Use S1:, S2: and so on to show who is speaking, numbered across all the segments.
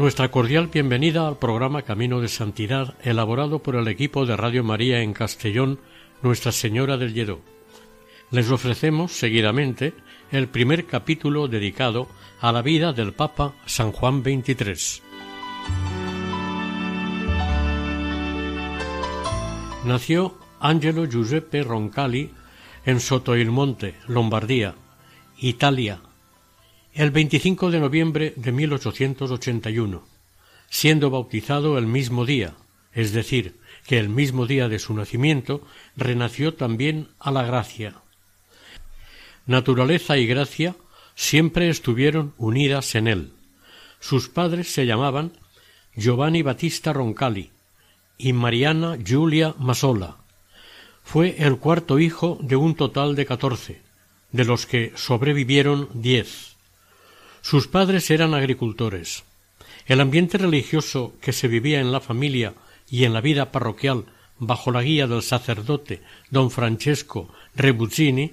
S1: Nuestra cordial bienvenida al programa Camino de Santidad, elaborado por el equipo de Radio María en Castellón, Nuestra Señora del Lledó. Les ofrecemos seguidamente el primer capítulo dedicado a la vida del Papa San Juan XXIII. Nació Angelo Giuseppe Roncalli en Sotoilmonte, Lombardía, Italia, el 25 de noviembre de 1881, siendo bautizado el mismo día, es decir, que el mismo día de su nacimiento renació también a la gracia. Naturaleza y gracia siempre estuvieron unidas en él. Sus padres se llamaban Giovanni Battista Roncalli y Mariana Giulia Masola. Fue el cuarto hijo de un total de catorce, de los que sobrevivieron diez. Sus padres eran agricultores. El ambiente religioso que se vivía en la familia y en la vida parroquial bajo la guía del sacerdote don Francesco Rebuzzini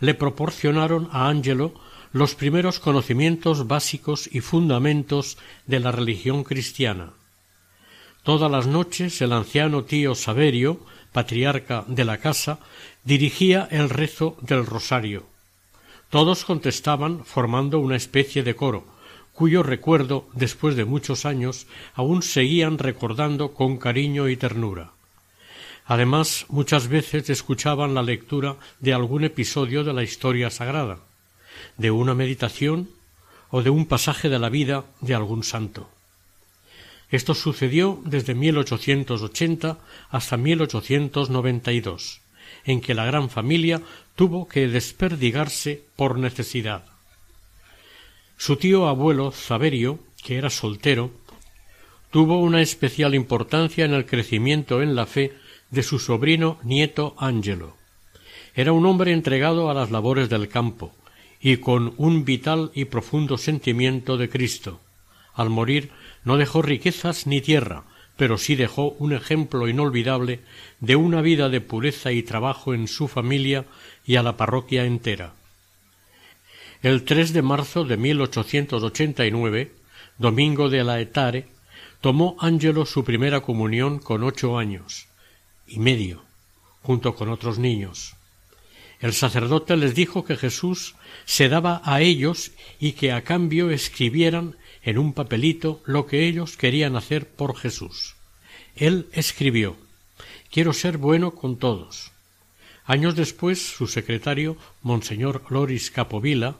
S1: le proporcionaron a Angelo los primeros conocimientos básicos y fundamentos de la religión cristiana. Todas las noches el anciano tío Saverio, patriarca de la casa, dirigía el rezo del rosario. Todos contestaban formando una especie de coro, cuyo recuerdo, después de muchos años, aún seguían recordando con cariño y ternura. Además, muchas veces escuchaban la lectura de algún episodio de la historia sagrada, de una meditación o de un pasaje de la vida de algún santo. Esto sucedió desde 1880 hasta 1892 en que la gran familia tuvo que desperdigarse por necesidad. Su tío abuelo Saverio, que era soltero, tuvo una especial importancia en el crecimiento en la fe de su sobrino nieto Angelo. Era un hombre entregado a las labores del campo y con un vital y profundo sentimiento de Cristo. Al morir no dejó riquezas ni tierra, pero sí dejó un ejemplo inolvidable de una vida de pureza y trabajo en su familia y a la parroquia entera. El 3 de marzo de 1889, domingo de la Etare, tomó Ángelo su primera comunión con ocho años y medio, junto con otros niños. El sacerdote les dijo que Jesús se daba a ellos y que a cambio escribieran en un papelito lo que ellos querían hacer por Jesús. Él escribió Quiero ser bueno con todos. Años después, su secretario, Monseñor Loris Capovilla,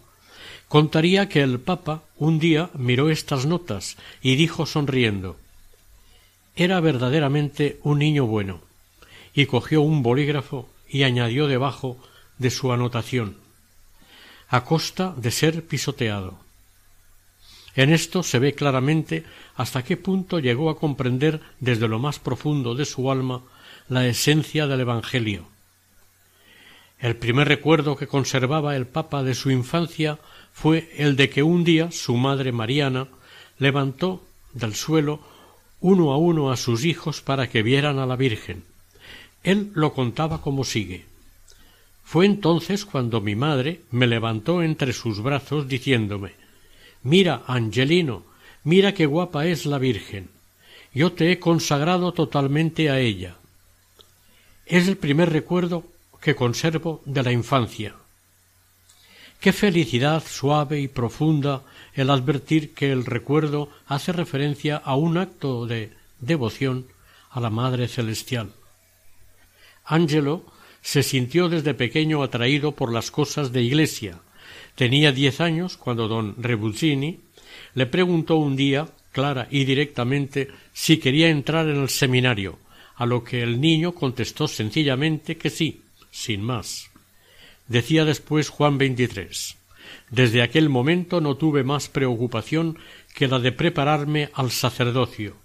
S1: contaría que el Papa un día miró estas notas y dijo sonriendo Era verdaderamente un niño bueno, y cogió un bolígrafo y añadió debajo de su anotación a costa de ser pisoteado. En esto se ve claramente hasta qué punto llegó a comprender desde lo más profundo de su alma la esencia del Evangelio. El primer recuerdo que conservaba el Papa de su infancia fue el de que un día su madre Mariana levantó del suelo uno a uno a sus hijos para que vieran a la Virgen. Él lo contaba como sigue. Fue entonces cuando mi madre me levantó entre sus brazos diciéndome Mira, Angelino, mira qué guapa es la Virgen. Yo te he consagrado totalmente a ella. Es el primer recuerdo que conservo de la infancia. Qué felicidad suave y profunda el advertir que el recuerdo hace referencia a un acto de devoción a la Madre Celestial. Angelo se sintió desde pequeño atraído por las cosas de iglesia, Tenía diez años cuando don Rebusini le preguntó un día, clara y directamente, si quería entrar en el seminario, a lo que el niño contestó sencillamente que sí, sin más. Decía después Juan veintitrés Desde aquel momento no tuve más preocupación que la de prepararme al sacerdocio.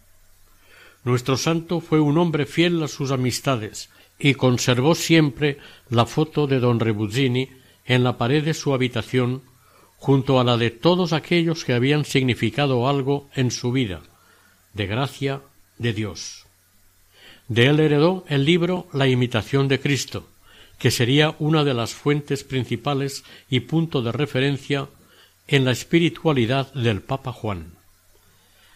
S1: Nuestro santo fue un hombre fiel a sus amistades y conservó siempre la foto de don Rebuzzini en la pared de su habitación junto a la de todos aquellos que habían significado algo en su vida, de gracia de Dios. De él heredó el libro La imitación de Cristo, que sería una de las fuentes principales y punto de referencia en la espiritualidad del Papa Juan.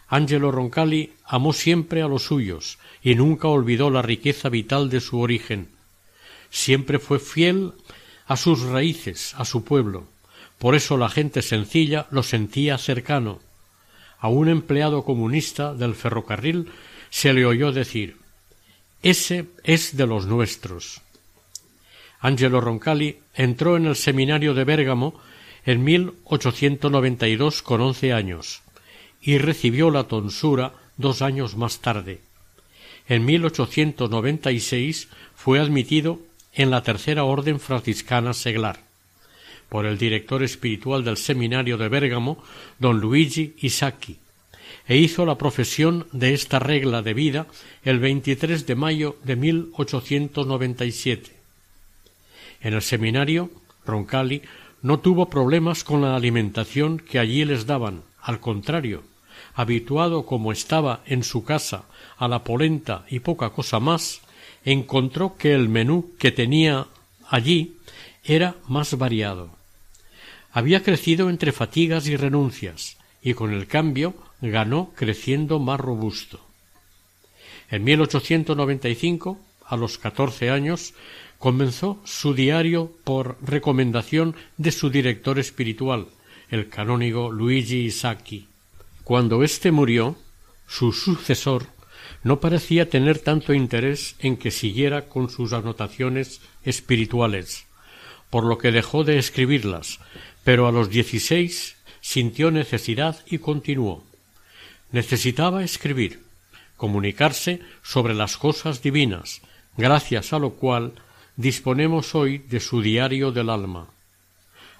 S1: Angelo Roncalli amó siempre a los suyos y nunca olvidó la riqueza vital de su origen. Siempre fue fiel a sus raíces, a su pueblo. Por eso la gente sencilla lo sentía cercano. A un empleado comunista del ferrocarril se le oyó decir Ese es de los nuestros. Angelo Roncalli entró en el seminario de Bérgamo en 1892 con once años y recibió la tonsura dos años más tarde. En 1896 fue admitido en la tercera orden franciscana seglar por el director espiritual del seminario de Bérgamo, don Luigi Isacchi, e hizo la profesión de esta regla de vida el 23 de mayo de 1897. En el seminario, Roncalli no tuvo problemas con la alimentación que allí les daban, al contrario, habituado como estaba en su casa a la polenta y poca cosa más, encontró que el menú que tenía allí era más variado. Había crecido entre fatigas y renuncias, y con el cambio ganó creciendo más robusto. En 1895, a los catorce años, comenzó su diario por recomendación de su director espiritual, el canónigo Luigi Isacchi. Cuando éste murió, su sucesor no parecía tener tanto interés en que siguiera con sus anotaciones espirituales, por lo que dejó de escribirlas, pero a los dieciséis sintió necesidad y continuó. Necesitaba escribir, comunicarse sobre las cosas divinas, gracias a lo cual disponemos hoy de su diario del alma.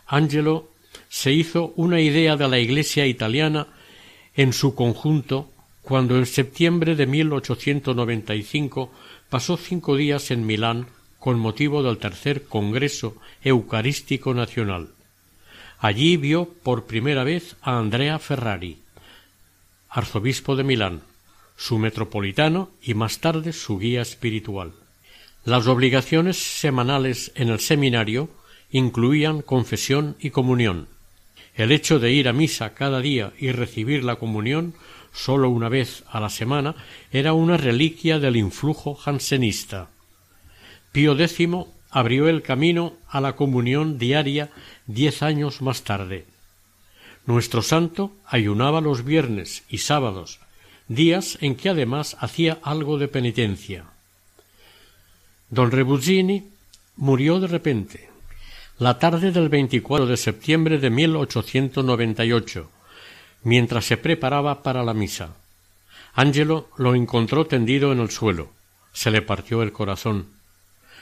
S1: Angelo se hizo una idea de la Iglesia italiana en su conjunto cuando en septiembre de 1895 pasó cinco días en Milán con motivo del tercer Congreso Eucarístico Nacional. Allí vio por primera vez a Andrea Ferrari, arzobispo de Milán, su metropolitano y más tarde su guía espiritual. Las obligaciones semanales en el seminario incluían confesión y comunión. El hecho de ir a misa cada día y recibir la comunión sólo una vez a la semana era una reliquia del influjo jansenista. Pío X abrió el camino a la comunión diaria diez años más tarde. Nuestro santo ayunaba los viernes y sábados, días en que además hacía algo de penitencia. Don Rebuzzini murió de repente, la tarde del 24 de septiembre de 1898, mientras se preparaba para la misa. Angelo lo encontró tendido en el suelo. Se le partió el corazón.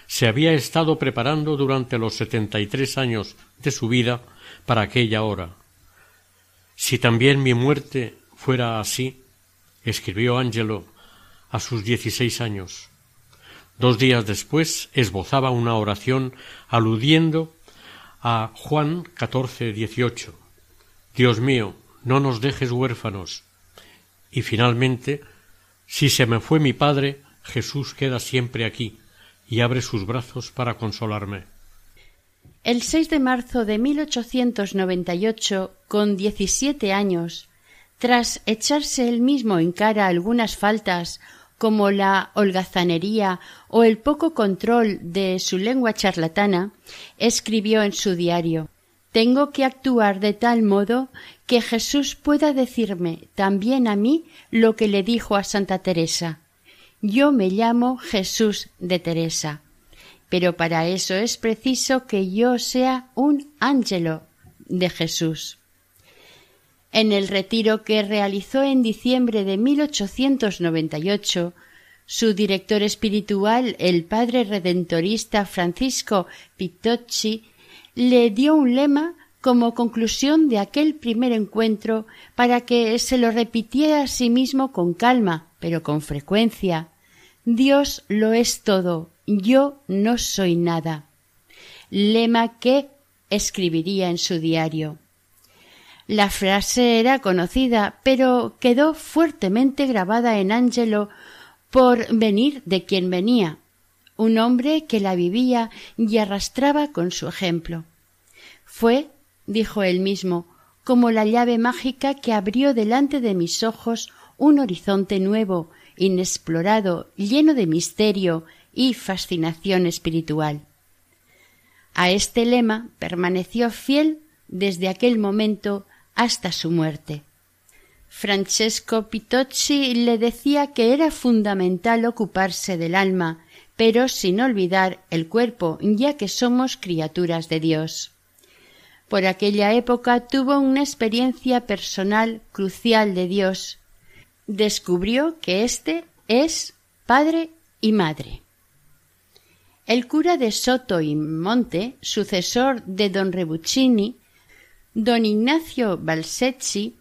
S1: Se había estado preparando durante los setenta y tres años de su vida para aquella hora. Si también mi muerte fuera así, escribió Angelo a sus dieciséis años. Dos días después esbozaba una oración aludiendo a Juan catorce dieciocho. Dios mío, no nos dejes huérfanos. Y finalmente, si se me fue mi padre, Jesús queda siempre aquí y abre sus brazos para consolarme.
S2: El 6 de marzo de 1898, con diecisiete años, tras echarse él mismo en cara algunas faltas como la holgazanería o el poco control de su lengua charlatana, escribió en su diario Tengo que actuar de tal modo que Jesús pueda decirme también a mí lo que le dijo a Santa Teresa. Yo me llamo Jesús de Teresa. Pero para eso es preciso que yo sea un ángelo de Jesús. En el retiro que realizó en diciembre de 1898, su director espiritual, el padre redentorista Francisco Pittocci, le dio un lema como conclusión de aquel primer encuentro para que se lo repitiera a sí mismo con calma pero con frecuencia Dios lo es todo, yo no soy nada. Lema que escribiría en su diario. La frase era conocida, pero quedó fuertemente grabada en Ángelo por venir de quien venía, un hombre que la vivía y arrastraba con su ejemplo. Fue, dijo él mismo, como la llave mágica que abrió delante de mis ojos un horizonte nuevo, inexplorado, lleno de misterio y fascinación espiritual. A este lema permaneció fiel desde aquel momento hasta su muerte. Francesco Pitocci le decía que era fundamental ocuparse del alma, pero sin olvidar el cuerpo, ya que somos criaturas de Dios. Por aquella época tuvo una experiencia personal crucial de Dios. Descubrió que éste es padre y madre. El cura de Soto y Monte, sucesor de don Rebuccini, don Ignacio Balsecchi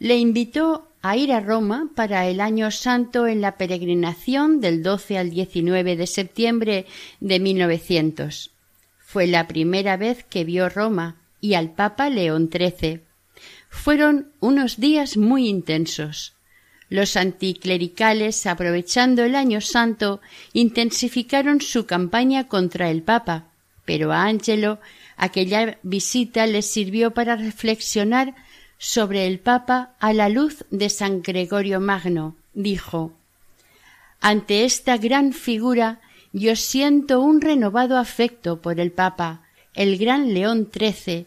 S2: le invitó a ir a Roma para el año santo en la peregrinación del 12 al 19 de septiembre de 1900. Fue la primera vez que vio Roma y al Papa León XIII. Fueron unos días muy intensos. Los anticlericales, aprovechando el año santo, intensificaron su campaña contra el Papa, pero a Angelo Aquella visita le sirvió para reflexionar sobre el Papa a la luz de San Gregorio Magno. Dijo Ante esta gran figura yo siento un renovado afecto por el Papa, el gran León XIII,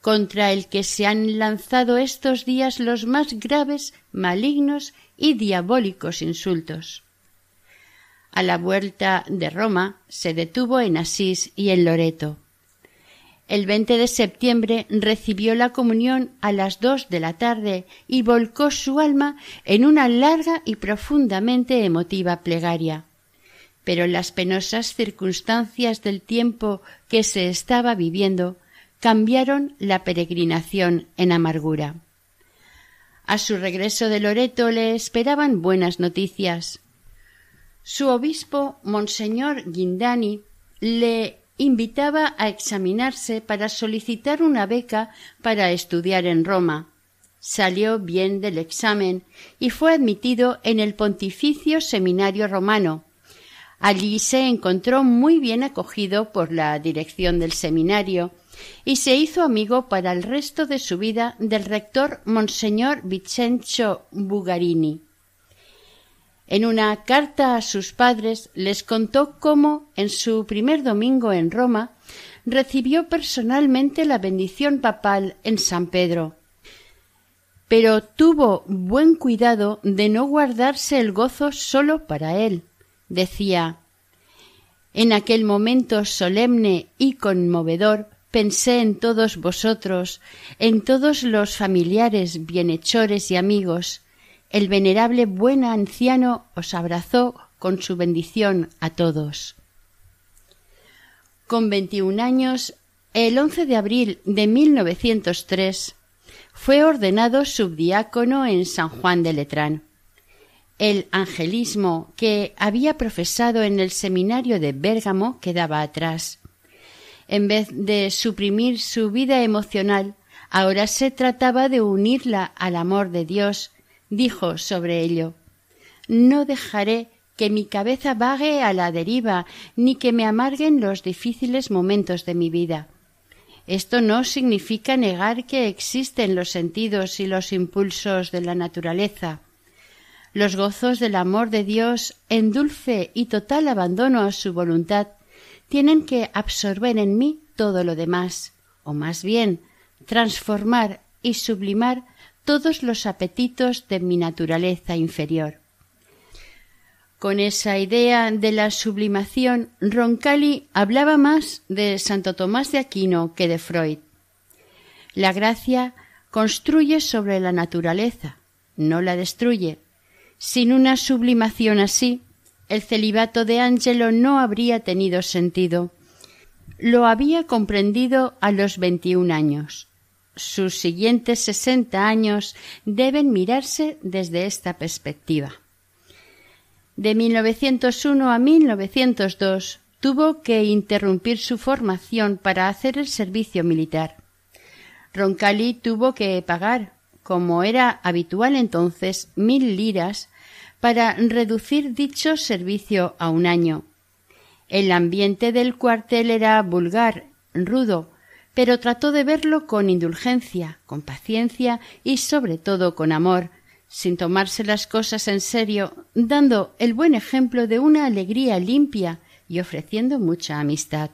S2: contra el que se han lanzado estos días los más graves, malignos y diabólicos insultos. A la vuelta de Roma se detuvo en Asís y en Loreto. El 20 de septiembre recibió la comunión a las dos de la tarde y volcó su alma en una larga y profundamente emotiva plegaria. Pero las penosas circunstancias del tiempo que se estaba viviendo cambiaron la peregrinación en amargura. A su regreso de Loreto le esperaban buenas noticias. Su obispo, Monseñor Guindani, le invitaba a examinarse para solicitar una beca para estudiar en Roma. Salió bien del examen y fue admitido en el Pontificio Seminario Romano. Allí se encontró muy bien acogido por la dirección del seminario y se hizo amigo para el resto de su vida del rector Monseñor Vicencio Bugarini. En una carta a sus padres les contó cómo, en su primer domingo en Roma, recibió personalmente la bendición papal en San Pedro. Pero tuvo buen cuidado de no guardarse el gozo solo para él. Decía En aquel momento solemne y conmovedor pensé en todos vosotros, en todos los familiares, bienhechores y amigos, el venerable buen anciano os abrazó con su bendición a todos. Con veintiún años, el 11 de abril de 1903, fue ordenado subdiácono en San Juan de Letrán. El angelismo que había profesado en el seminario de Bérgamo quedaba atrás. En vez de suprimir su vida emocional, ahora se trataba de unirla al amor de Dios dijo sobre ello No dejaré que mi cabeza vague a la deriva, ni que me amarguen los difíciles momentos de mi vida. Esto no significa negar que existen los sentidos y los impulsos de la naturaleza. Los gozos del amor de Dios, en dulce y total abandono a su voluntad, tienen que absorber en mí todo lo demás, o más bien transformar y sublimar todos los apetitos de mi naturaleza inferior. Con esa idea de la sublimación, Roncalli hablaba más de Santo Tomás de Aquino que de Freud. La gracia construye sobre la naturaleza, no la destruye. Sin una sublimación así, el celibato de Angelo no habría tenido sentido. Lo había comprendido a los veintiún años sus siguientes sesenta años deben mirarse desde esta perspectiva. De 1901 a 1902 tuvo que interrumpir su formación para hacer el servicio militar. Roncalli tuvo que pagar, como era habitual entonces, mil liras para reducir dicho servicio a un año. El ambiente del cuartel era vulgar, rudo, pero trató de verlo con indulgencia, con paciencia y sobre todo con amor, sin tomarse las cosas en serio, dando el buen ejemplo de una alegría limpia y ofreciendo mucha amistad.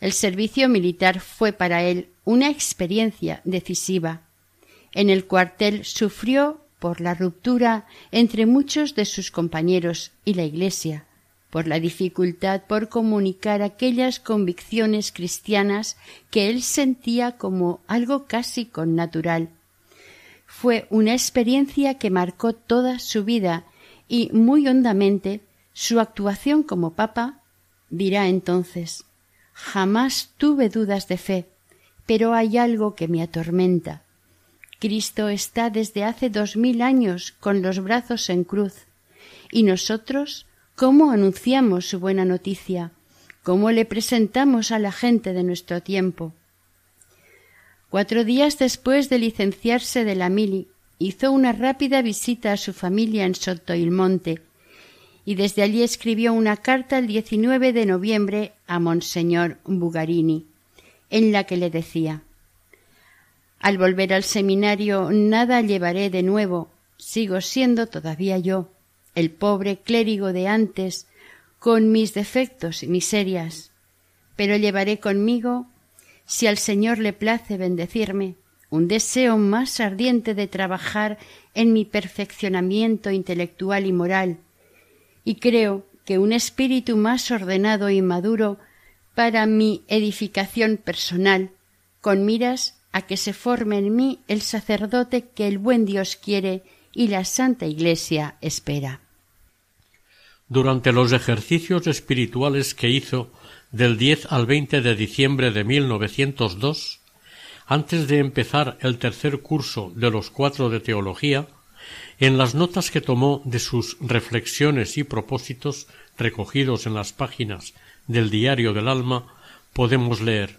S2: El servicio militar fue para él una experiencia decisiva. En el cuartel sufrió por la ruptura entre muchos de sus compañeros y la Iglesia, por la dificultad por comunicar aquellas convicciones cristianas que él sentía como algo casi connatural. Fue una experiencia que marcó toda su vida y muy hondamente su actuación como papa dirá entonces jamás tuve dudas de fe, pero hay algo que me atormenta. Cristo está desde hace dos mil años con los brazos en cruz, y nosotros cómo anunciamos su buena noticia, cómo le presentamos a la gente de nuestro tiempo. Cuatro días después de licenciarse de la mili, hizo una rápida visita a su familia en Sotoilmonte, y desde allí escribió una carta el 19 de noviembre a Monseñor Bugarini, en la que le decía Al volver al seminario nada llevaré de nuevo, sigo siendo todavía yo, el pobre clérigo de antes, con mis defectos y miserias, pero llevaré conmigo, si al Señor le place bendecirme, un deseo más ardiente de trabajar en mi perfeccionamiento intelectual y moral, y creo que un espíritu más ordenado y maduro para mi edificación personal, con miras a que se forme en mí el sacerdote que el buen Dios quiere y la Santa Iglesia espera.
S1: Durante los ejercicios espirituales que hizo del 10 al 20 de diciembre de 1902, antes de empezar el tercer curso de los cuatro de teología, en las notas que tomó de sus reflexiones y propósitos recogidos en las páginas del Diario del Alma, podemos leer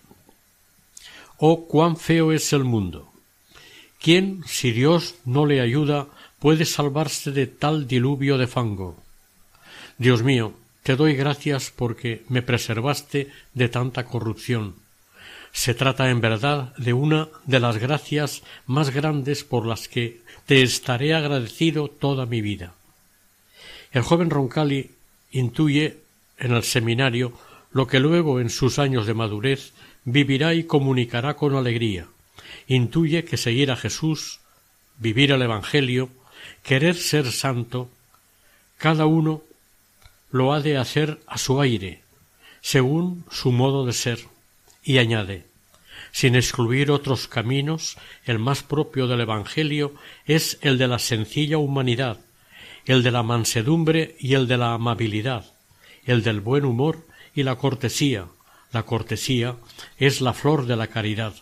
S1: Oh cuán feo es el mundo. ¿Quién, si Dios no le ayuda, puede salvarse de tal diluvio de fango? Dios mío, te doy gracias porque me preservaste de tanta corrupción. Se trata en verdad de una de las gracias más grandes por las que te estaré agradecido toda mi vida. El joven Roncalli intuye en el seminario lo que luego en sus años de madurez vivirá y comunicará con alegría. Intuye que seguir a Jesús, vivir el Evangelio, querer ser santo, cada uno lo ha de hacer a su aire, según su modo de ser, y añade sin excluir otros caminos, el más propio del Evangelio es el de la sencilla humanidad, el de la mansedumbre y el de la amabilidad, el del buen humor y la cortesía. La cortesía es la flor de la caridad.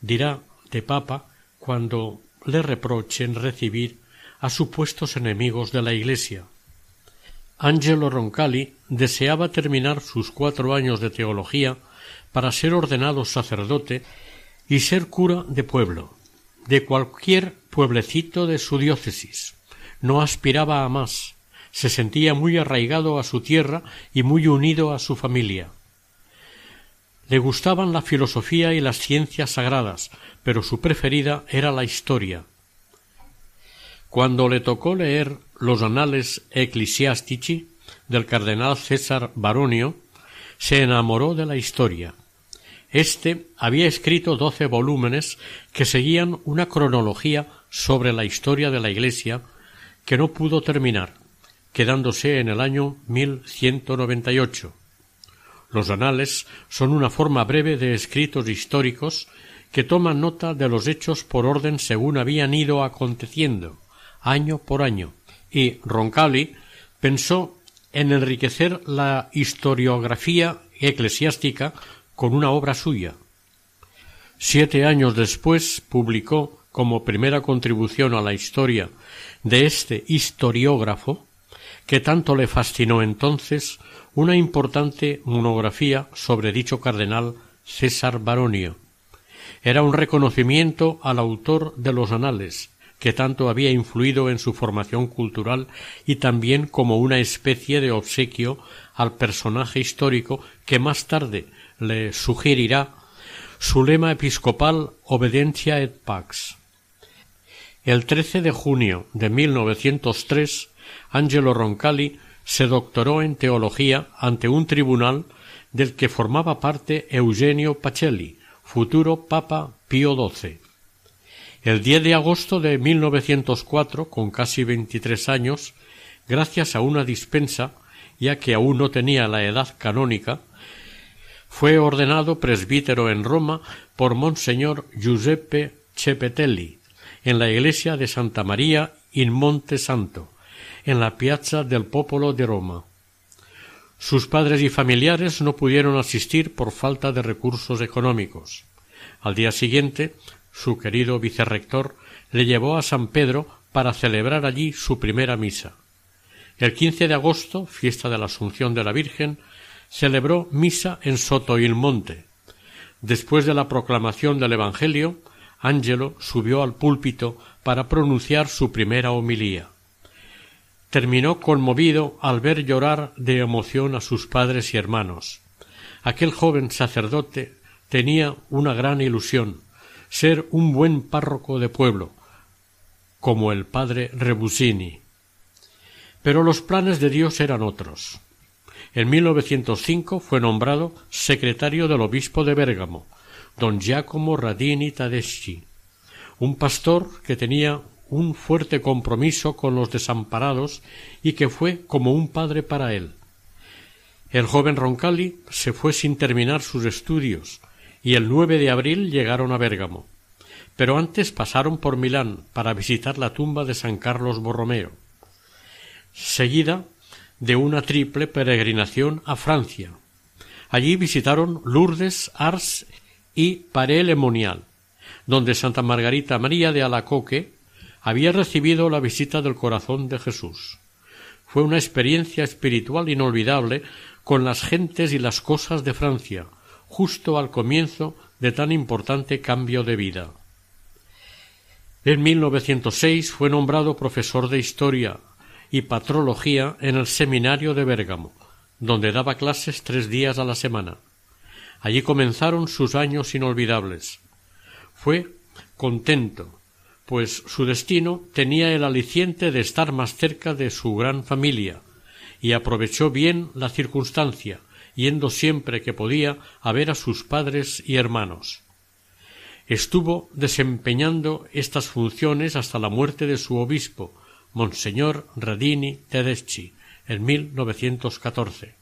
S1: Dirá de Papa cuando le reprochen recibir a supuestos enemigos de la Iglesia. Angelo Roncalli deseaba terminar sus cuatro años de teología para ser ordenado sacerdote y ser cura de pueblo, de cualquier pueblecito de su diócesis. No aspiraba a más, se sentía muy arraigado a su tierra y muy unido a su familia. Le gustaban la filosofía y las ciencias sagradas, pero su preferida era la historia. Cuando le tocó leer los Anales Ecclesiastici del cardenal César Baronio, se enamoró de la historia. Este había escrito doce volúmenes que seguían una cronología sobre la historia de la Iglesia que no pudo terminar, quedándose en el año 1198. Los anales son una forma breve de escritos históricos que toman nota de los hechos por orden según habían ido aconteciendo, año por año, y Roncalli pensó en enriquecer la historiografía eclesiástica con una obra suya. Siete años después publicó, como primera contribución a la historia de este historiógrafo, que tanto le fascinó entonces una importante monografía sobre dicho cardenal César Baronio. Era un reconocimiento al autor de los anales, que tanto había influido en su formación cultural y también como una especie de obsequio al personaje histórico que más tarde le sugerirá su lema episcopal Obediencia et Pax. El 13 de junio de 1903, Angelo Roncalli se doctoró en teología ante un tribunal del que formaba parte Eugenio Pacelli, futuro Papa Pío XII. El 10 de agosto de 1904, con casi veintitrés años, gracias a una dispensa, ya que aún no tenía la edad canónica, fue ordenado presbítero en Roma por Monseñor Giuseppe Cepetelli, en la iglesia de Santa María in Monte Santo, en la piazza del Popolo de Roma. Sus padres y familiares no pudieron asistir por falta de recursos económicos. Al día siguiente su querido vicerrector, le llevó a San Pedro para celebrar allí su primera misa. El quince de agosto, fiesta de la Asunción de la Virgen, celebró misa en Sotoilmonte. Después de la proclamación del Evangelio, Ángelo subió al púlpito para pronunciar su primera homilía. Terminó conmovido al ver llorar de emoción a sus padres y hermanos. Aquel joven sacerdote tenía una gran ilusión, ser un buen párroco de pueblo, como el padre Rebusini. Pero los planes de Dios eran otros. En 1905 fue nombrado secretario del obispo de Bérgamo, don Giacomo Radini Tadeschi, un pastor que tenía un fuerte compromiso con los desamparados y que fue como un padre para él. El joven Roncalli se fue sin terminar sus estudios, y el 9 de abril llegaron a Bérgamo. Pero antes pasaron por Milán para visitar la tumba de San Carlos Borromeo, seguida de una triple peregrinación a Francia. Allí visitaron Lourdes, Ars y Paré-le-Monial, donde Santa Margarita María de Alacoque había recibido la visita del corazón de Jesús. Fue una experiencia espiritual inolvidable con las gentes y las cosas de Francia, justo al comienzo de tan importante cambio de vida. En 1906 fue nombrado profesor de historia y patrología en el seminario de Bérgamo, donde daba clases tres días a la semana. Allí comenzaron sus años inolvidables. Fue contento, pues su destino tenía el aliciente de estar más cerca de su gran familia, y aprovechó bien la circunstancia, yendo siempre que podía a ver a sus padres y hermanos. Estuvo desempeñando estas funciones hasta la muerte de su obispo, Monseñor Radini Tedeschi, en 1914.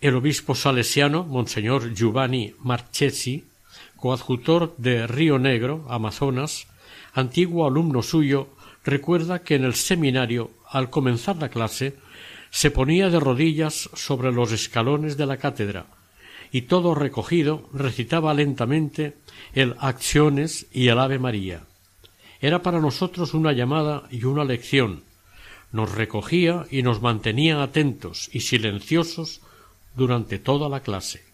S1: El obispo salesiano, Monseñor Giovanni Marchesi, coadjutor de Río Negro, Amazonas, antiguo alumno suyo, recuerda que en el seminario, al comenzar la clase, se ponía de rodillas sobre los escalones de la cátedra y todo recogido recitaba lentamente el Acciones y el Ave María. Era para nosotros una llamada y una lección. Nos recogía y nos mantenía atentos y silenciosos durante toda la clase.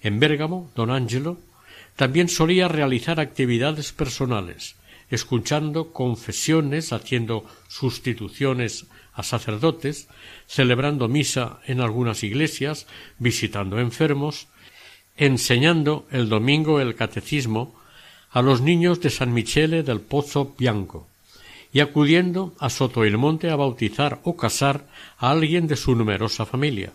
S1: En Bérgamo, don Ángelo también solía realizar actividades personales, escuchando confesiones, haciendo sustituciones a sacerdotes, celebrando misa en algunas iglesias, visitando enfermos, enseñando el domingo el catecismo a los niños de San Michele del Pozo Bianco y acudiendo a Sotoilmonte a bautizar o casar a alguien de su numerosa familia.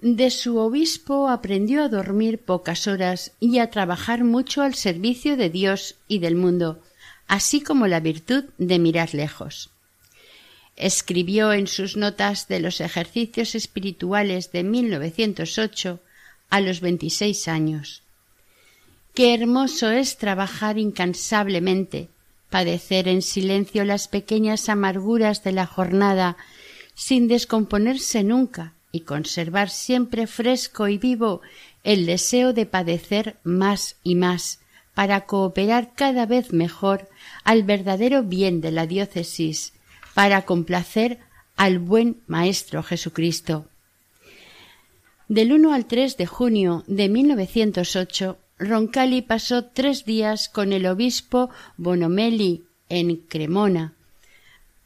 S2: De su obispo aprendió a dormir pocas horas y a trabajar mucho al servicio de Dios y del mundo, así como la virtud de mirar lejos. Escribió en sus notas de los ejercicios espirituales de 1908 a los veintiséis años. Qué hermoso es trabajar incansablemente, padecer en silencio las pequeñas amarguras de la jornada, sin descomponerse nunca, y conservar siempre fresco y vivo el deseo de padecer más y más, para cooperar cada vez mejor al verdadero bien de la diócesis, para complacer al buen Maestro Jesucristo. Del 1 al 3 de junio de 1908, Roncalli pasó tres días con el obispo Bonomelli en Cremona.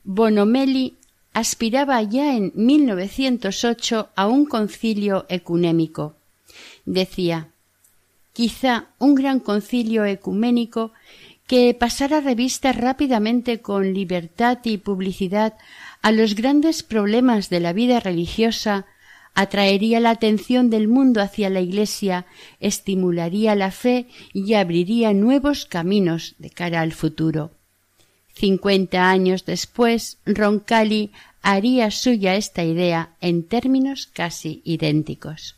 S2: Bonomelli aspiraba ya en 1908 a un concilio ecuménico. Decía, quizá un gran concilio ecuménico que pasara revista rápidamente con libertad y publicidad a los grandes problemas de la vida religiosa atraería la atención del mundo hacia la Iglesia, estimularía la fe y abriría nuevos caminos de cara al futuro. Cincuenta años después, Roncalli haría suya esta idea en términos casi idénticos.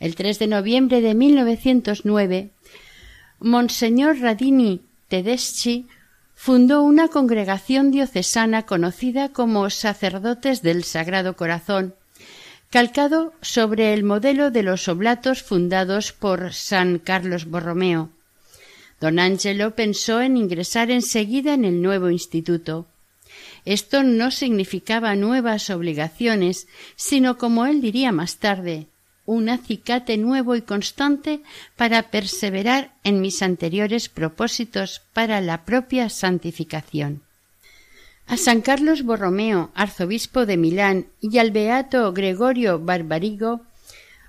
S2: El 3 de noviembre de 1909, Monseñor Radini Tedeschi fundó una congregación diocesana conocida como Sacerdotes del Sagrado Corazón, calcado sobre el modelo de los oblatos fundados por San Carlos Borromeo. Don Angelo pensó en ingresar enseguida en el nuevo instituto. Esto no significaba nuevas obligaciones, sino, como él diría más tarde, un acicate nuevo y constante para perseverar en mis anteriores propósitos para la propia santificación. A San Carlos Borromeo, arzobispo de Milán, y al beato Gregorio Barbarigo,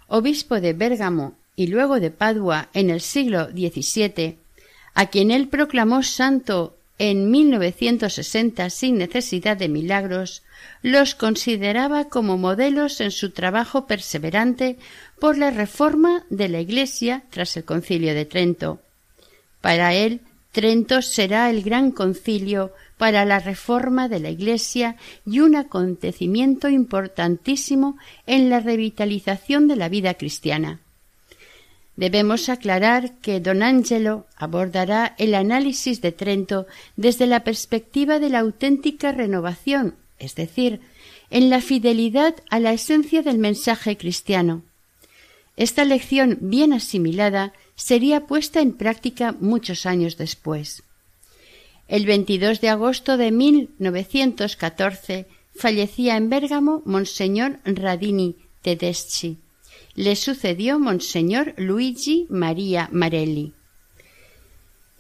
S2: obispo de Bérgamo y luego de Padua en el siglo XVII, a quien él proclamó santo en 1960 sin necesidad de milagros, los consideraba como modelos en su trabajo perseverante por la reforma de la Iglesia tras el concilio de Trento. Para él, Trento será el gran concilio para la reforma de la Iglesia y un acontecimiento importantísimo en la revitalización de la vida cristiana. Debemos aclarar que don Angelo abordará el análisis de Trento desde la perspectiva de la auténtica renovación, es decir, en la fidelidad a la esencia del mensaje cristiano. Esta lección bien asimilada sería puesta en práctica muchos años después. El 22 de agosto de 1914 fallecía en Bérgamo Monseñor Radini Tedeschi. Le sucedió Monseñor Luigi María Marelli.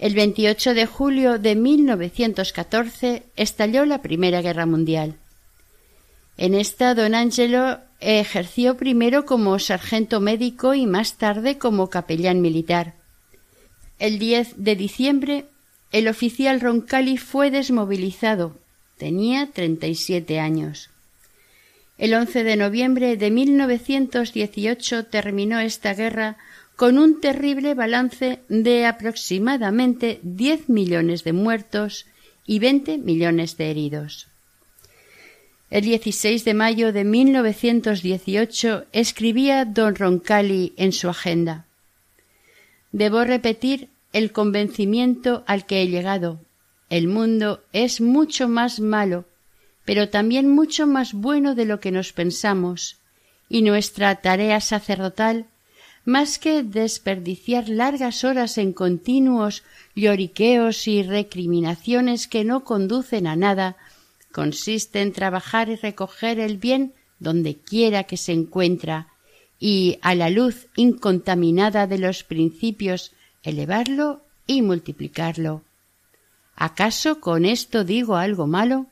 S2: El 28 de julio de 1914 estalló la Primera Guerra Mundial. En esta don Angelo ejerció primero como sargento médico y más tarde como capellán militar. El 10 de diciembre el oficial Roncalli fue desmovilizado. Tenía treinta y siete años. El 11 de noviembre de 1918 terminó esta guerra con un terrible balance de aproximadamente diez millones de muertos y veinte millones de heridos. El 16 de mayo de 1918 escribía don Roncalli en su agenda Debo repetir el convencimiento al que he llegado. El mundo es mucho más malo, pero también mucho más bueno de lo que nos pensamos, y nuestra tarea sacerdotal, más que desperdiciar largas horas en continuos lloriqueos y recriminaciones que no conducen a nada, consiste en trabajar y recoger el bien donde quiera que se encuentra, y a la luz incontaminada de los principios elevarlo y multiplicarlo. ¿Acaso con esto digo algo malo?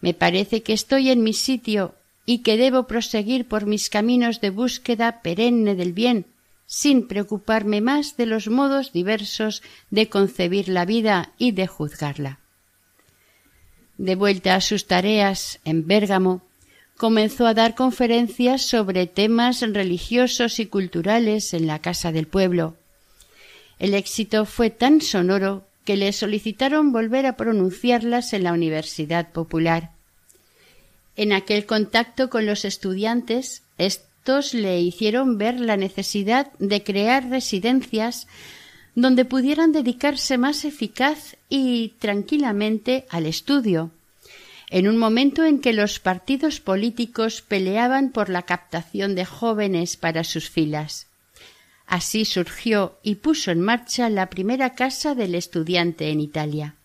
S2: Me parece que estoy en mi sitio y que debo proseguir por mis caminos de búsqueda perenne del bien, sin preocuparme más de los modos diversos de concebir la vida y de juzgarla. De vuelta a sus tareas en Bérgamo, comenzó a dar conferencias sobre temas religiosos y culturales en la casa del pueblo. El éxito fue tan sonoro que le solicitaron volver a pronunciarlas en la Universidad Popular. En aquel contacto con los estudiantes, estos le hicieron ver la necesidad de crear residencias donde pudieran dedicarse más eficaz y tranquilamente al estudio, en un momento en que los partidos políticos peleaban por la captación de jóvenes para sus filas. Así surgió y puso en marcha la primera casa del estudiante en Italia.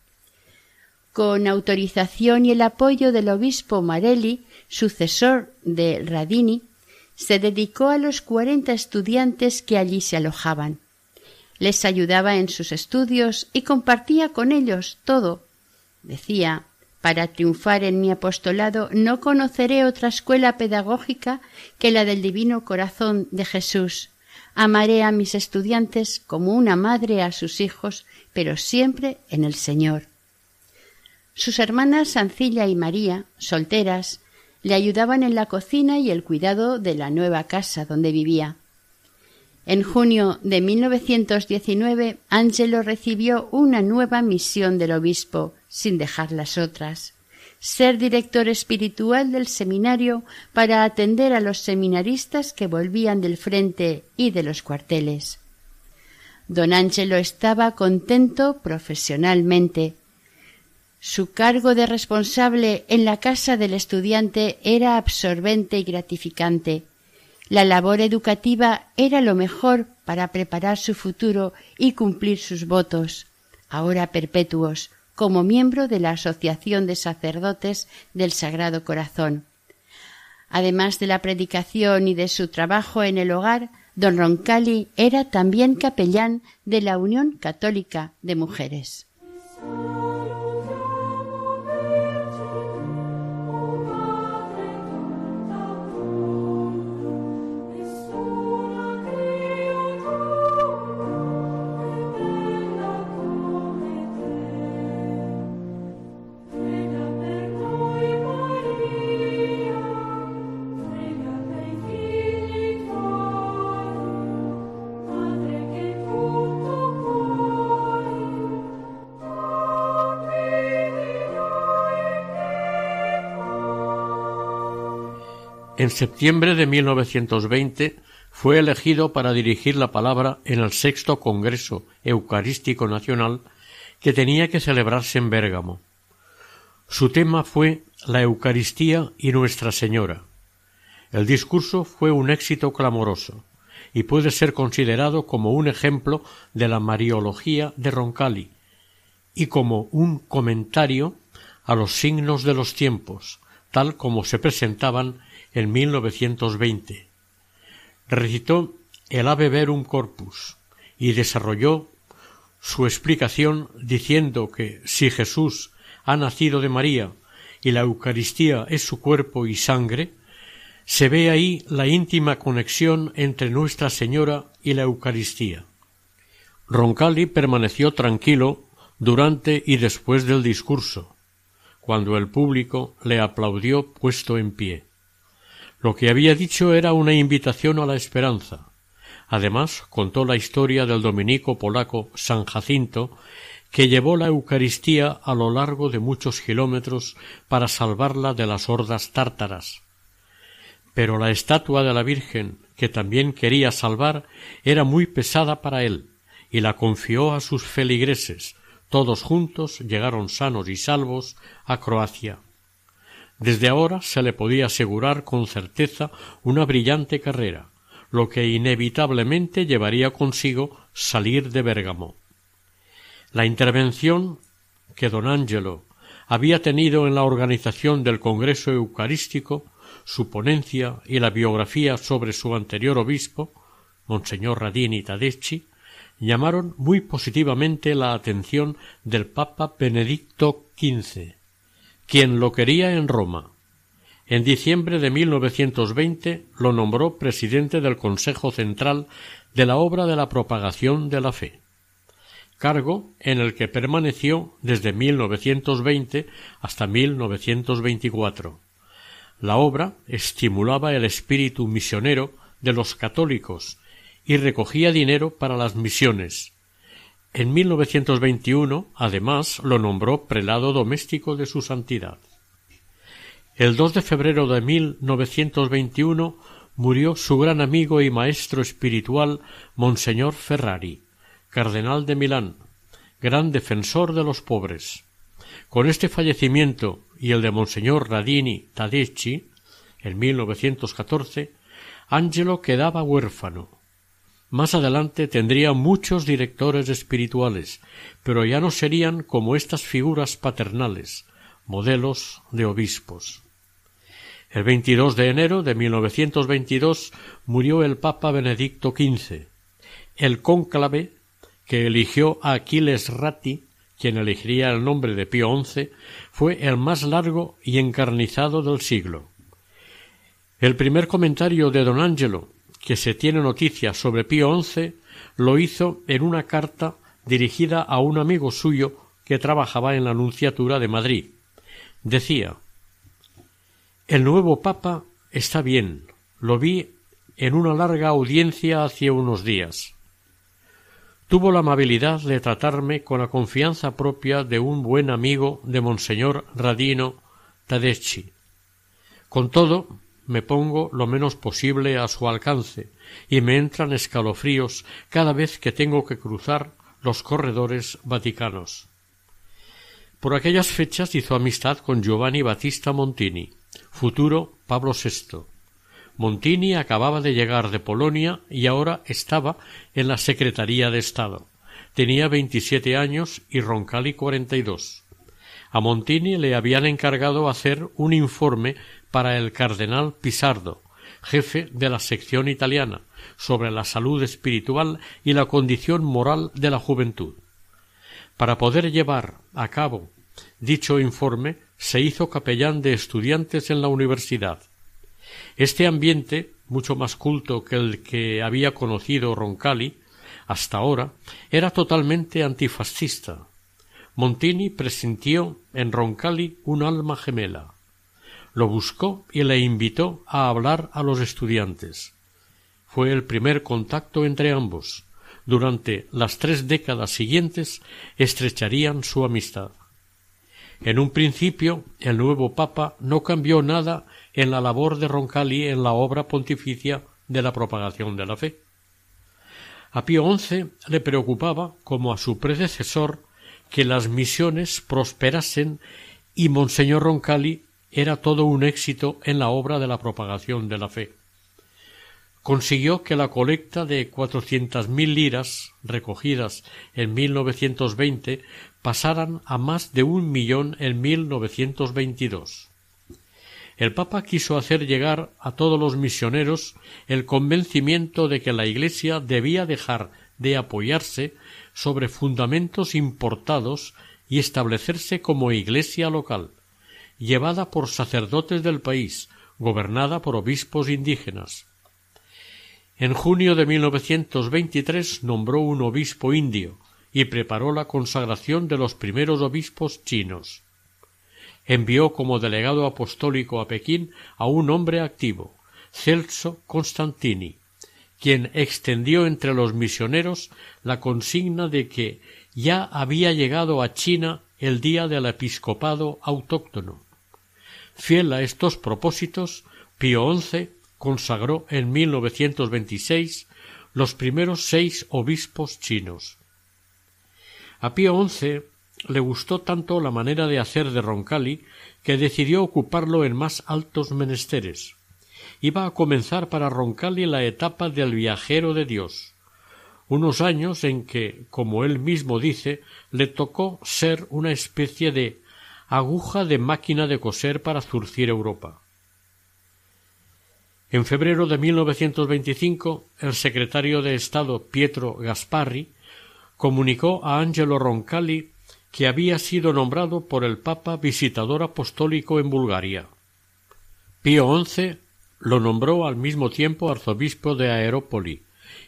S2: Con autorización y el apoyo del obispo Marelli, sucesor de Radini, se dedicó a los cuarenta estudiantes que allí se alojaban. Les ayudaba en sus estudios y compartía con ellos todo. Decía para triunfar en mi apostolado no conoceré otra escuela pedagógica que la del divino corazón de Jesús. Amaré a mis estudiantes como una madre a sus hijos, pero siempre en el Señor. Sus hermanas Ancilla y María, solteras, le ayudaban en la cocina y el cuidado de la nueva casa donde vivía. En junio de 1919, Angelo recibió una nueva misión del obispo, sin dejar las otras ser director espiritual del seminario para atender a los seminaristas que volvían del frente y de los cuarteles. Don Angelo estaba contento profesionalmente, su cargo de responsable en la casa del estudiante era absorbente y gratificante. La labor educativa era lo mejor para preparar su futuro y cumplir sus votos, ahora perpetuos, como miembro de la Asociación de Sacerdotes del Sagrado Corazón. Además de la predicación y de su trabajo en el hogar, don Roncalli era también capellán de la Unión Católica de Mujeres.
S1: En septiembre de 1920 fue elegido para dirigir la palabra en el sexto Congreso Eucarístico Nacional que tenía que celebrarse en Bérgamo. Su tema fue la Eucaristía y Nuestra Señora. El discurso fue un éxito clamoroso y puede ser considerado como un ejemplo de la Mariología de Roncalli y como un comentario a los signos de los tiempos, tal como se presentaban en 1920. Recitó el Ave Verum Corpus y desarrolló su explicación diciendo que si Jesús ha nacido de María y la Eucaristía es su cuerpo y sangre, se ve ahí la íntima conexión entre Nuestra Señora y la Eucaristía. Roncalli permaneció tranquilo durante y después del discurso, cuando el público le aplaudió puesto en pie. Lo que había dicho era una invitación a la esperanza. Además, contó la historia del dominico polaco San Jacinto, que llevó la Eucaristía a lo largo de muchos kilómetros para salvarla de las hordas tártaras. Pero la estatua de la Virgen, que también quería salvar, era muy pesada para él, y la confió a sus feligreses. Todos juntos llegaron sanos y salvos a Croacia. Desde ahora se le podía asegurar con certeza una brillante carrera, lo que inevitablemente llevaría consigo salir de Bérgamo. La intervención que don Angelo había tenido en la organización del Congreso Eucarístico, su ponencia y la biografía sobre su anterior obispo, Monseñor Radini Tadeschi, llamaron muy positivamente la atención del Papa Benedicto XV, quien lo quería en Roma. En diciembre de 1920 lo nombró presidente del Consejo Central de la obra de la propagación de la fe, cargo en el que permaneció desde 1920 hasta 1924. La obra estimulaba el espíritu misionero de los católicos y recogía dinero para las misiones, en 1921, además, lo nombró prelado doméstico de su santidad. El 2 de febrero de 1921 murió su gran amigo y maestro espiritual Monseñor Ferrari, cardenal de Milán, gran defensor de los pobres. Con este fallecimiento y el de Monseñor Radini Tadeschi, en 1914, Angelo quedaba huérfano más adelante tendría muchos directores espirituales, pero ya no serían como estas figuras paternales, modelos de obispos. El 22 de enero de 1922 murió el Papa Benedicto XV. El cónclave que eligió a Aquiles Ratti, quien elegiría el nombre de Pío XI, fue el más largo y encarnizado del siglo. El primer comentario de don Angelo que se tiene noticia sobre Pío XI lo hizo en una carta dirigida a un amigo suyo que trabajaba en la Nunciatura de Madrid. Decía El nuevo Papa está bien. Lo vi en una larga audiencia hace unos días. Tuvo la amabilidad de tratarme con la confianza propia de un buen amigo de Monseñor Radino Tadeschi. Con todo, me pongo lo menos posible a su alcance y me entran escalofríos cada vez que tengo que cruzar los corredores vaticanos. Por aquellas fechas hizo amistad con Giovanni Battista Montini, futuro Pablo VI. Montini acababa de llegar de Polonia y ahora estaba en la Secretaría de Estado. Tenía veintisiete años y Roncalli cuarenta y dos. A Montini le habían encargado hacer un informe para el cardenal Pisardo, jefe de la sección italiana, sobre la salud espiritual y la condición moral de la juventud. Para poder llevar a cabo dicho informe, se hizo capellán de estudiantes en la universidad. Este ambiente, mucho más culto que el que había conocido Roncalli hasta ahora, era totalmente antifascista. Montini presintió en Roncalli un alma gemela lo buscó y le invitó a hablar a los estudiantes. Fue el primer contacto entre ambos. Durante las tres décadas siguientes estrecharían su amistad. En un principio, el nuevo Papa no cambió nada en la labor de Roncalli en la obra pontificia de la propagación de la fe. A Pío XI le preocupaba, como a su predecesor, que las misiones prosperasen y Monseñor Roncalli era todo un éxito en la obra de la propagación de la fe. Consiguió que la colecta de cuatrocientas mil liras recogidas en 1920 pasaran a más de un millón en 1922. El Papa quiso hacer llegar a todos los misioneros el convencimiento de que la Iglesia debía dejar de apoyarse sobre fundamentos importados y establecerse como Iglesia local llevada por sacerdotes del país, gobernada por obispos indígenas. En junio de 1923 nombró un obispo indio y preparó la consagración de los primeros obispos chinos. Envió como delegado apostólico a Pekín a un hombre activo, Celso Constantini, quien extendió entre los misioneros la consigna de que ya había llegado a China el día del episcopado autóctono. Fiel a estos propósitos, Pío XI consagró en 1926 los primeros seis obispos chinos. A Pío XI le gustó tanto la manera de hacer de Roncalli que decidió ocuparlo en más altos menesteres. Iba a comenzar para Roncalli la etapa del viajero de Dios unos años en que, como él mismo dice, le tocó ser una especie de aguja de máquina de coser para zurcir Europa. En febrero de 1925, el secretario de Estado Pietro Gasparri comunicó a Angelo Roncalli que había sido nombrado por el Papa visitador apostólico en Bulgaria. Pío XI lo nombró al mismo tiempo arzobispo de Aerópoli,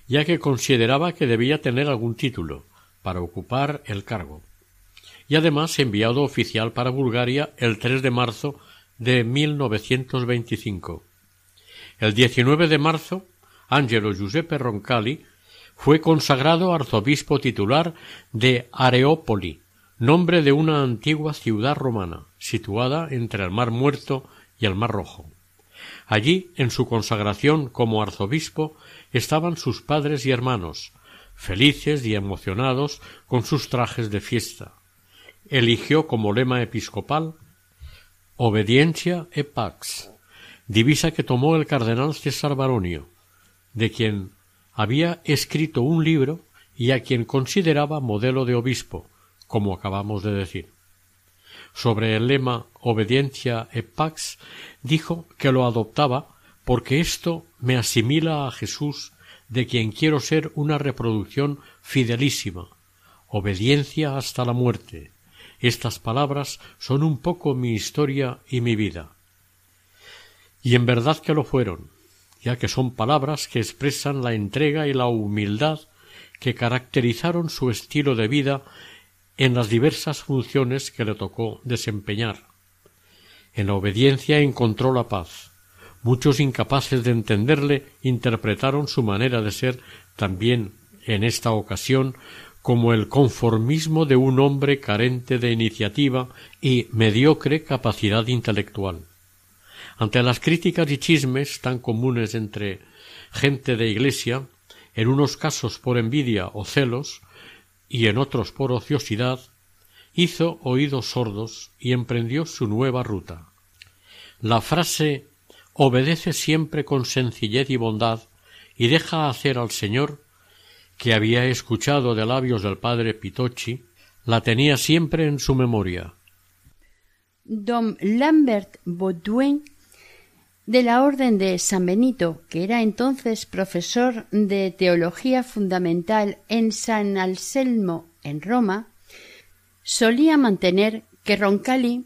S1: ya que consideraba que debía tener algún título para ocupar el cargo, y además enviado oficial para Bulgaria el 3 de marzo de 1925. El 19 de marzo, Angelo Giuseppe Roncalli fue consagrado arzobispo titular de Areópoli, nombre de una antigua ciudad romana, situada entre el Mar Muerto y el Mar Rojo. Allí, en su consagración como arzobispo, estaban sus padres y hermanos, felices y emocionados con sus trajes de fiesta. Eligió como lema episcopal Obediencia e pax, divisa que tomó el cardenal César Baronio, de quien había escrito un libro y a quien consideraba modelo de obispo, como acabamos de decir. Sobre el lema Obediencia et Pax dijo que lo adoptaba porque esto me asimila a Jesús de quien quiero ser una reproducción fidelísima, obediencia hasta la muerte. Estas palabras son un poco mi historia y mi vida. Y en verdad que lo fueron, ya que son palabras que expresan la entrega y la humildad que caracterizaron su estilo de vida en las diversas funciones que le tocó desempeñar. En la obediencia encontró la paz. Muchos incapaces de entenderle interpretaron su manera de ser también en esta ocasión como el conformismo de un hombre carente de iniciativa y mediocre capacidad intelectual. Ante las críticas y chismes tan comunes entre gente de iglesia, en unos casos por envidia o celos, y en otros por ociosidad, hizo oídos sordos y emprendió su nueva ruta. La frase obedece siempre con sencillez y bondad y deja hacer al Señor, que había escuchado de labios del padre Pitocchi, la tenía siempre en su memoria.
S2: Don Lambert Baudouin de la Orden de San Benito, que era entonces profesor de Teología Fundamental en San Anselmo, en Roma, solía mantener que Roncalli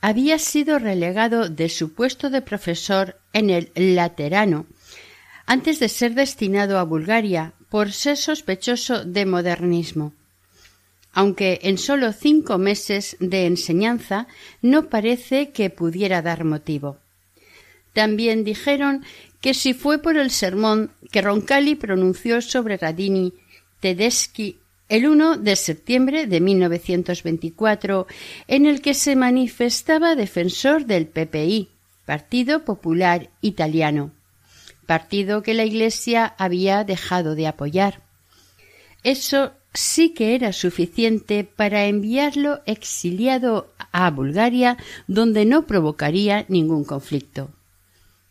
S2: había sido relegado de su puesto de profesor en el Laterano, antes de ser destinado a Bulgaria por ser sospechoso de modernismo. Aunque en sólo cinco meses de enseñanza no parece que pudiera dar motivo. También dijeron que si fue por el sermón que Roncalli pronunció sobre Radini Tedeschi el 1 de septiembre de 1924, en el que se manifestaba defensor del PPI, Partido Popular Italiano, partido que la Iglesia había dejado de apoyar. Eso sí que era suficiente para enviarlo exiliado a Bulgaria, donde no provocaría ningún conflicto.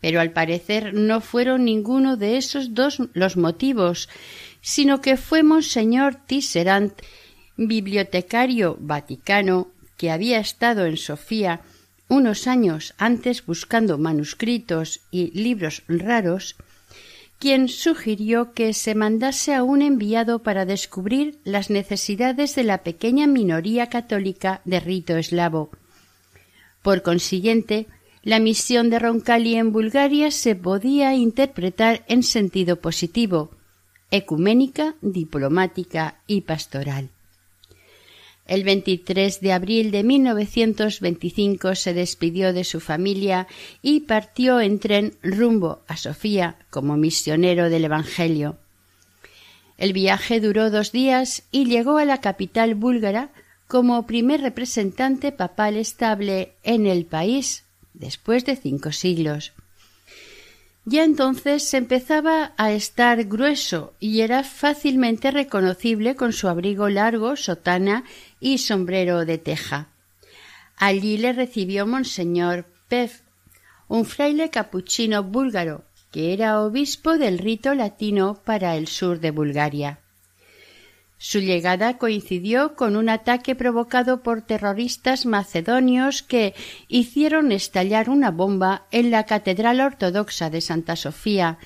S2: Pero al parecer no fueron ninguno de esos dos los motivos, sino que fue Monseñor Tisserant, bibliotecario vaticano, que había estado en Sofía unos años antes buscando manuscritos y libros raros, quien sugirió que se mandase a un enviado para descubrir las necesidades de la pequeña minoría católica de rito eslavo. Por consiguiente, la misión de Roncalli en Bulgaria se podía interpretar en sentido positivo, ecuménica, diplomática y pastoral. El 23 de abril de 1925 se despidió de su familia y partió en tren rumbo a Sofía como misionero del Evangelio. El viaje duró dos días y llegó a la capital búlgara como primer representante papal estable en el país después de cinco siglos. Ya entonces se empezaba a estar grueso y era fácilmente reconocible con su abrigo largo, sotana y sombrero de teja. Allí le recibió Monseñor Pev, un fraile capuchino búlgaro, que era obispo del rito latino para el sur de Bulgaria. Su llegada coincidió con un ataque provocado por terroristas macedonios que hicieron estallar una bomba en la Catedral Ortodoxa de Santa Sofía,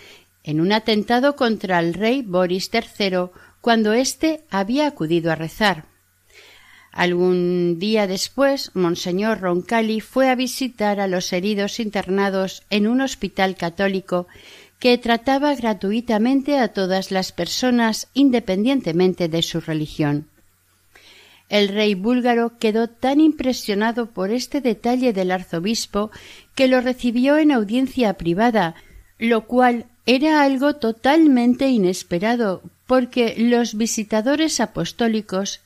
S2: en un atentado contra el rey Boris III cuando éste había acudido a rezar. Algún día después, Monseñor Roncalli fue a visitar a los heridos internados en un hospital católico que trataba gratuitamente a todas las personas independientemente de su religión. El rey búlgaro quedó tan impresionado por este detalle del arzobispo que lo recibió en audiencia privada, lo cual era algo totalmente inesperado, porque los visitadores apostólicos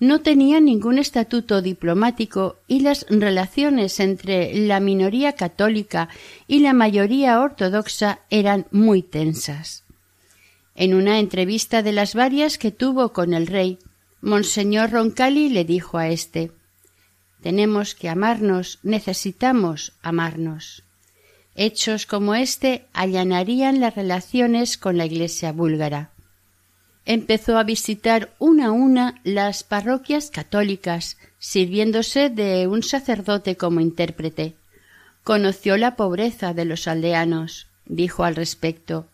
S2: no tenía ningún estatuto diplomático y las relaciones entre la minoría católica y la mayoría ortodoxa eran muy tensas. En una entrevista de las varias que tuvo con el rey, Monseñor Roncalli le dijo a éste Tenemos que amarnos, necesitamos amarnos. Hechos como este allanarían las relaciones con la Iglesia búlgara. Empezó a visitar una a una las parroquias católicas, sirviéndose de un sacerdote como intérprete. Conoció la pobreza de los aldeanos. Dijo al respecto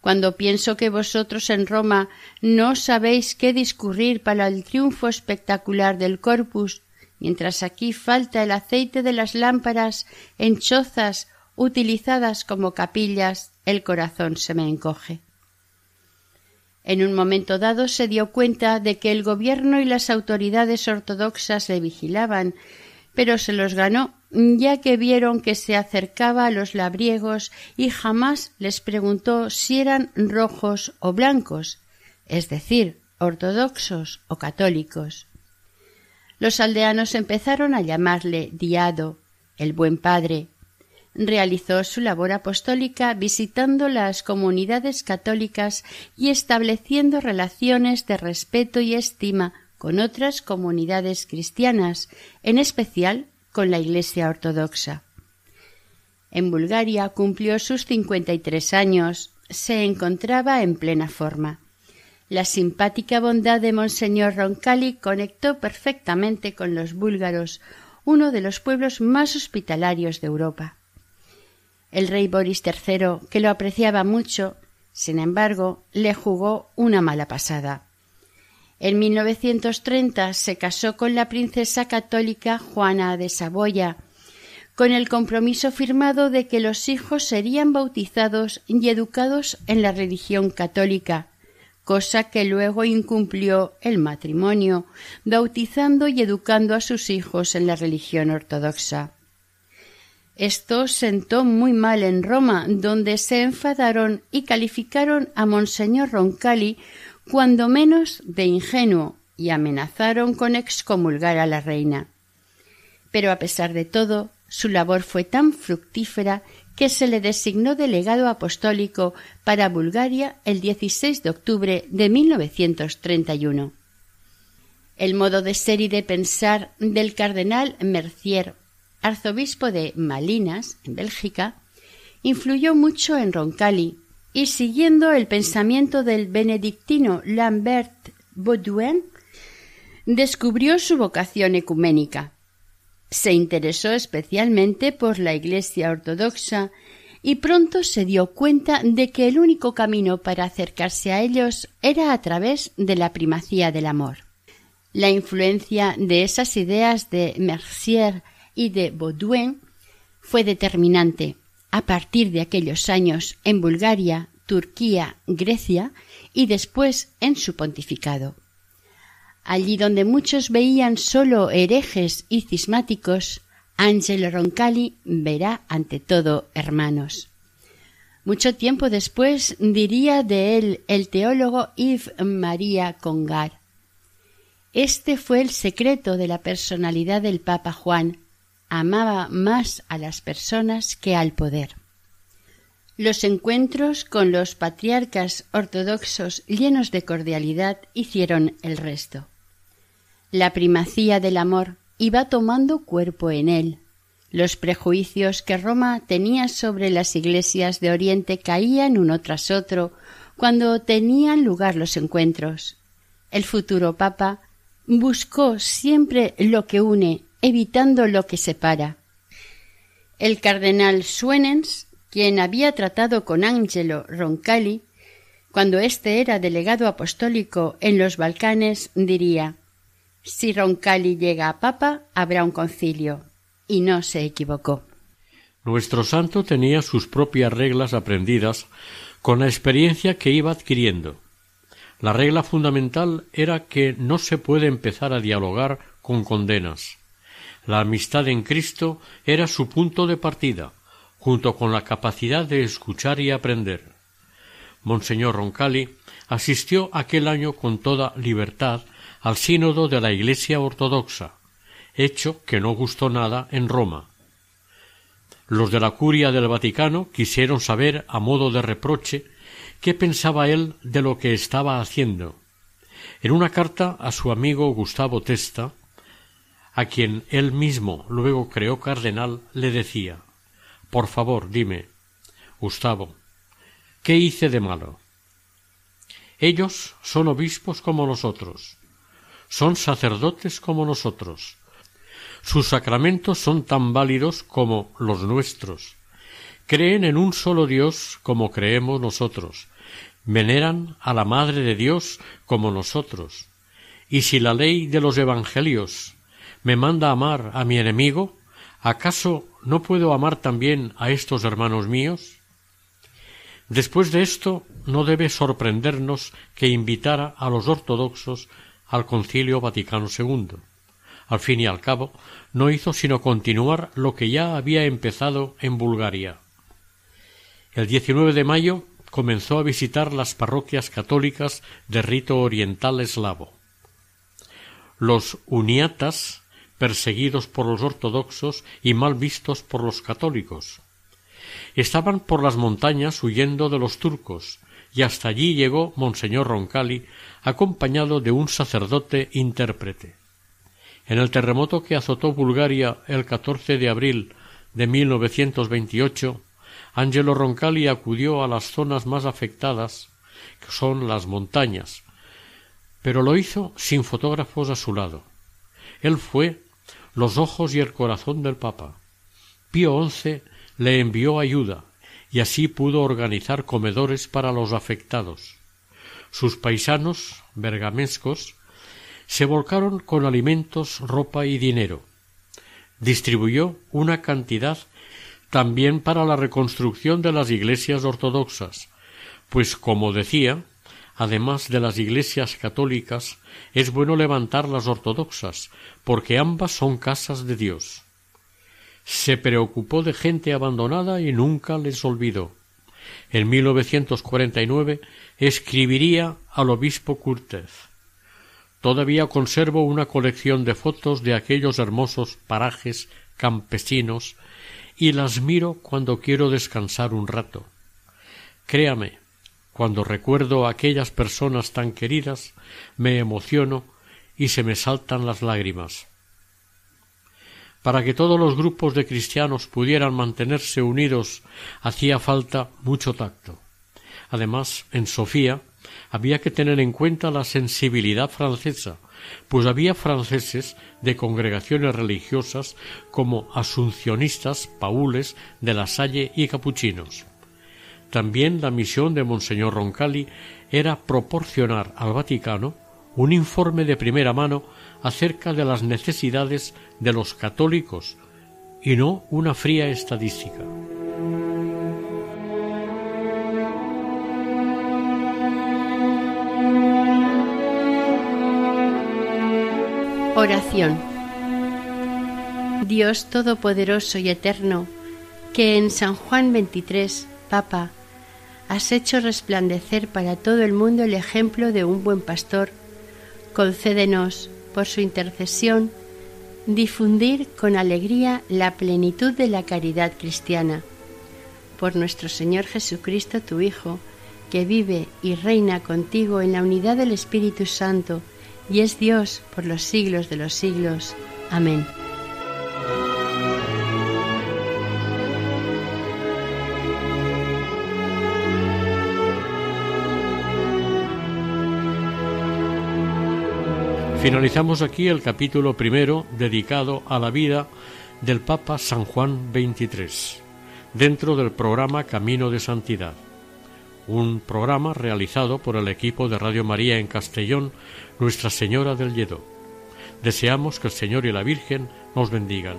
S2: Cuando pienso que vosotros en Roma no sabéis qué discurrir para el triunfo espectacular del corpus, mientras aquí falta el aceite de las lámparas en chozas utilizadas como capillas, el corazón se me encoge. En un momento dado se dio cuenta de que el gobierno y las autoridades ortodoxas le vigilaban, pero se los ganó, ya que vieron que se acercaba a los labriegos y jamás les preguntó si eran rojos o blancos, es decir, ortodoxos o católicos. Los aldeanos empezaron a llamarle Diado, el buen padre, realizó su labor apostólica visitando las comunidades católicas y estableciendo relaciones de respeto y estima con otras comunidades cristianas, en especial con la Iglesia ortodoxa. En Bulgaria cumplió sus cincuenta y tres años, se encontraba en plena forma. La simpática bondad de Monseñor Roncalli conectó perfectamente con los búlgaros, uno de los pueblos más hospitalarios de Europa. El rey Boris III, que lo apreciaba mucho, sin embargo, le jugó una mala pasada. En 1930 se casó con la princesa católica Juana de Saboya, con el compromiso firmado de que los hijos serían bautizados y educados en la religión católica, cosa que luego incumplió el matrimonio, bautizando y educando a sus hijos en la religión ortodoxa. Esto sentó muy mal en Roma, donde se enfadaron y calificaron a Monseñor Roncalli cuando menos de ingenuo y amenazaron con excomulgar a la reina. Pero a pesar de todo, su labor fue tan fructífera que se le designó delegado apostólico para Bulgaria el 16 de octubre de 1931. El modo de ser y de pensar del cardenal Mercier arzobispo de Malinas, en Bélgica, influyó mucho en Roncalli y siguiendo el pensamiento del benedictino Lambert Baudouin, descubrió su vocación ecuménica. Se interesó especialmente por la Iglesia ortodoxa y pronto se dio cuenta de que el único camino para acercarse a ellos era a través de la primacía del amor. La influencia de esas ideas de Mercier y de Baudouin fue determinante a partir de aquellos años en Bulgaria, Turquía, Grecia y después en su pontificado. Allí donde muchos veían sólo herejes y cismáticos, Angelo Roncalli verá ante todo hermanos. Mucho tiempo después diría de él el teólogo Yves María Congar. Este fue el secreto de la personalidad del Papa Juan, amaba más a las personas que al poder. Los encuentros con los patriarcas ortodoxos llenos de cordialidad hicieron el resto. La primacía del amor iba tomando cuerpo en él. Los prejuicios que Roma tenía sobre las iglesias de Oriente caían uno tras otro cuando tenían lugar los encuentros. El futuro Papa buscó siempre lo que une evitando lo que separa. El cardenal Suenens, quien había tratado con Angelo Roncalli, cuando éste era delegado apostólico en los Balcanes, diría Si Roncalli llega a papa, habrá un concilio. Y no se equivocó.
S1: Nuestro santo tenía sus propias reglas aprendidas con la experiencia que iba adquiriendo. La regla fundamental era que no se puede empezar a dialogar con condenas. La amistad en Cristo era su punto de partida, junto con la capacidad de escuchar y aprender. Monseñor Roncalli asistió aquel año con toda libertad al sínodo de la Iglesia ortodoxa, hecho que no gustó nada en Roma. Los de la curia del Vaticano quisieron saber, a modo de reproche, qué pensaba él de lo que estaba haciendo. En una carta a su amigo Gustavo Testa, a quien él mismo luego creó cardenal, le decía Por favor, dime, Gustavo, ¿qué hice de malo? Ellos son obispos como nosotros, son sacerdotes como nosotros, sus sacramentos son tan válidos como los nuestros, creen en un solo Dios como creemos nosotros, veneran a la Madre de Dios como nosotros, y si la ley de los Evangelios me manda amar a mi enemigo, ¿acaso no puedo amar también a estos hermanos míos? Después de esto, no debe sorprendernos que invitara a los ortodoxos al Concilio Vaticano II. Al fin y al cabo, no hizo sino continuar lo que ya había empezado en Bulgaria. El 19 de mayo comenzó a visitar las parroquias católicas de rito oriental eslavo. Los uniatas, perseguidos por los ortodoxos y mal vistos por los católicos, estaban por las montañas huyendo de los turcos, y hasta allí llegó Monseñor Roncalli, acompañado de un sacerdote intérprete. En el terremoto que azotó Bulgaria el 14 de abril de 1928, Angelo Roncalli acudió a las zonas más afectadas, que son las montañas, pero lo hizo sin fotógrafos a su lado. Él fue los ojos y el corazón del Papa. Pío XI le envió ayuda y así pudo organizar comedores para los afectados. Sus paisanos bergamescos se volcaron con alimentos, ropa y dinero. Distribuyó una cantidad también para la reconstrucción de las iglesias ortodoxas, pues como decía, además de las iglesias católicas, es bueno levantar las ortodoxas, porque ambas son casas de Dios se preocupó de gente abandonada y nunca les olvidó. En 1949 escribiría al obispo Curtez. Todavía conservo una colección de fotos de aquellos hermosos parajes campesinos y las miro cuando quiero descansar un rato. Créame, cuando recuerdo a aquellas personas tan queridas, me emociono y se me saltan las lágrimas. Para que todos los grupos de cristianos pudieran mantenerse unidos hacía falta mucho tacto. Además, en Sofía había que tener en cuenta la sensibilidad francesa, pues había franceses de congregaciones religiosas como asuncionistas, paules, de la Salle y capuchinos. También la misión de Monseñor Roncalli era proporcionar al Vaticano un informe de primera mano acerca de las necesidades de los católicos y no una fría estadística.
S2: Oración Dios Todopoderoso y Eterno, que en San Juan 23, Papa, has hecho resplandecer para todo el mundo el ejemplo de un buen pastor, concédenos por su intercesión, difundir con alegría la plenitud de la caridad cristiana. Por nuestro Señor Jesucristo, tu Hijo, que vive y reina contigo en la unidad del Espíritu Santo, y es Dios por los siglos de los siglos. Amén.
S1: Finalizamos aquí el capítulo primero dedicado a la vida del Papa San Juan XXIII, dentro del programa Camino de Santidad, un programa realizado por el equipo de Radio María en Castellón, Nuestra Señora del Lledó. Deseamos que el Señor y la Virgen nos bendigan.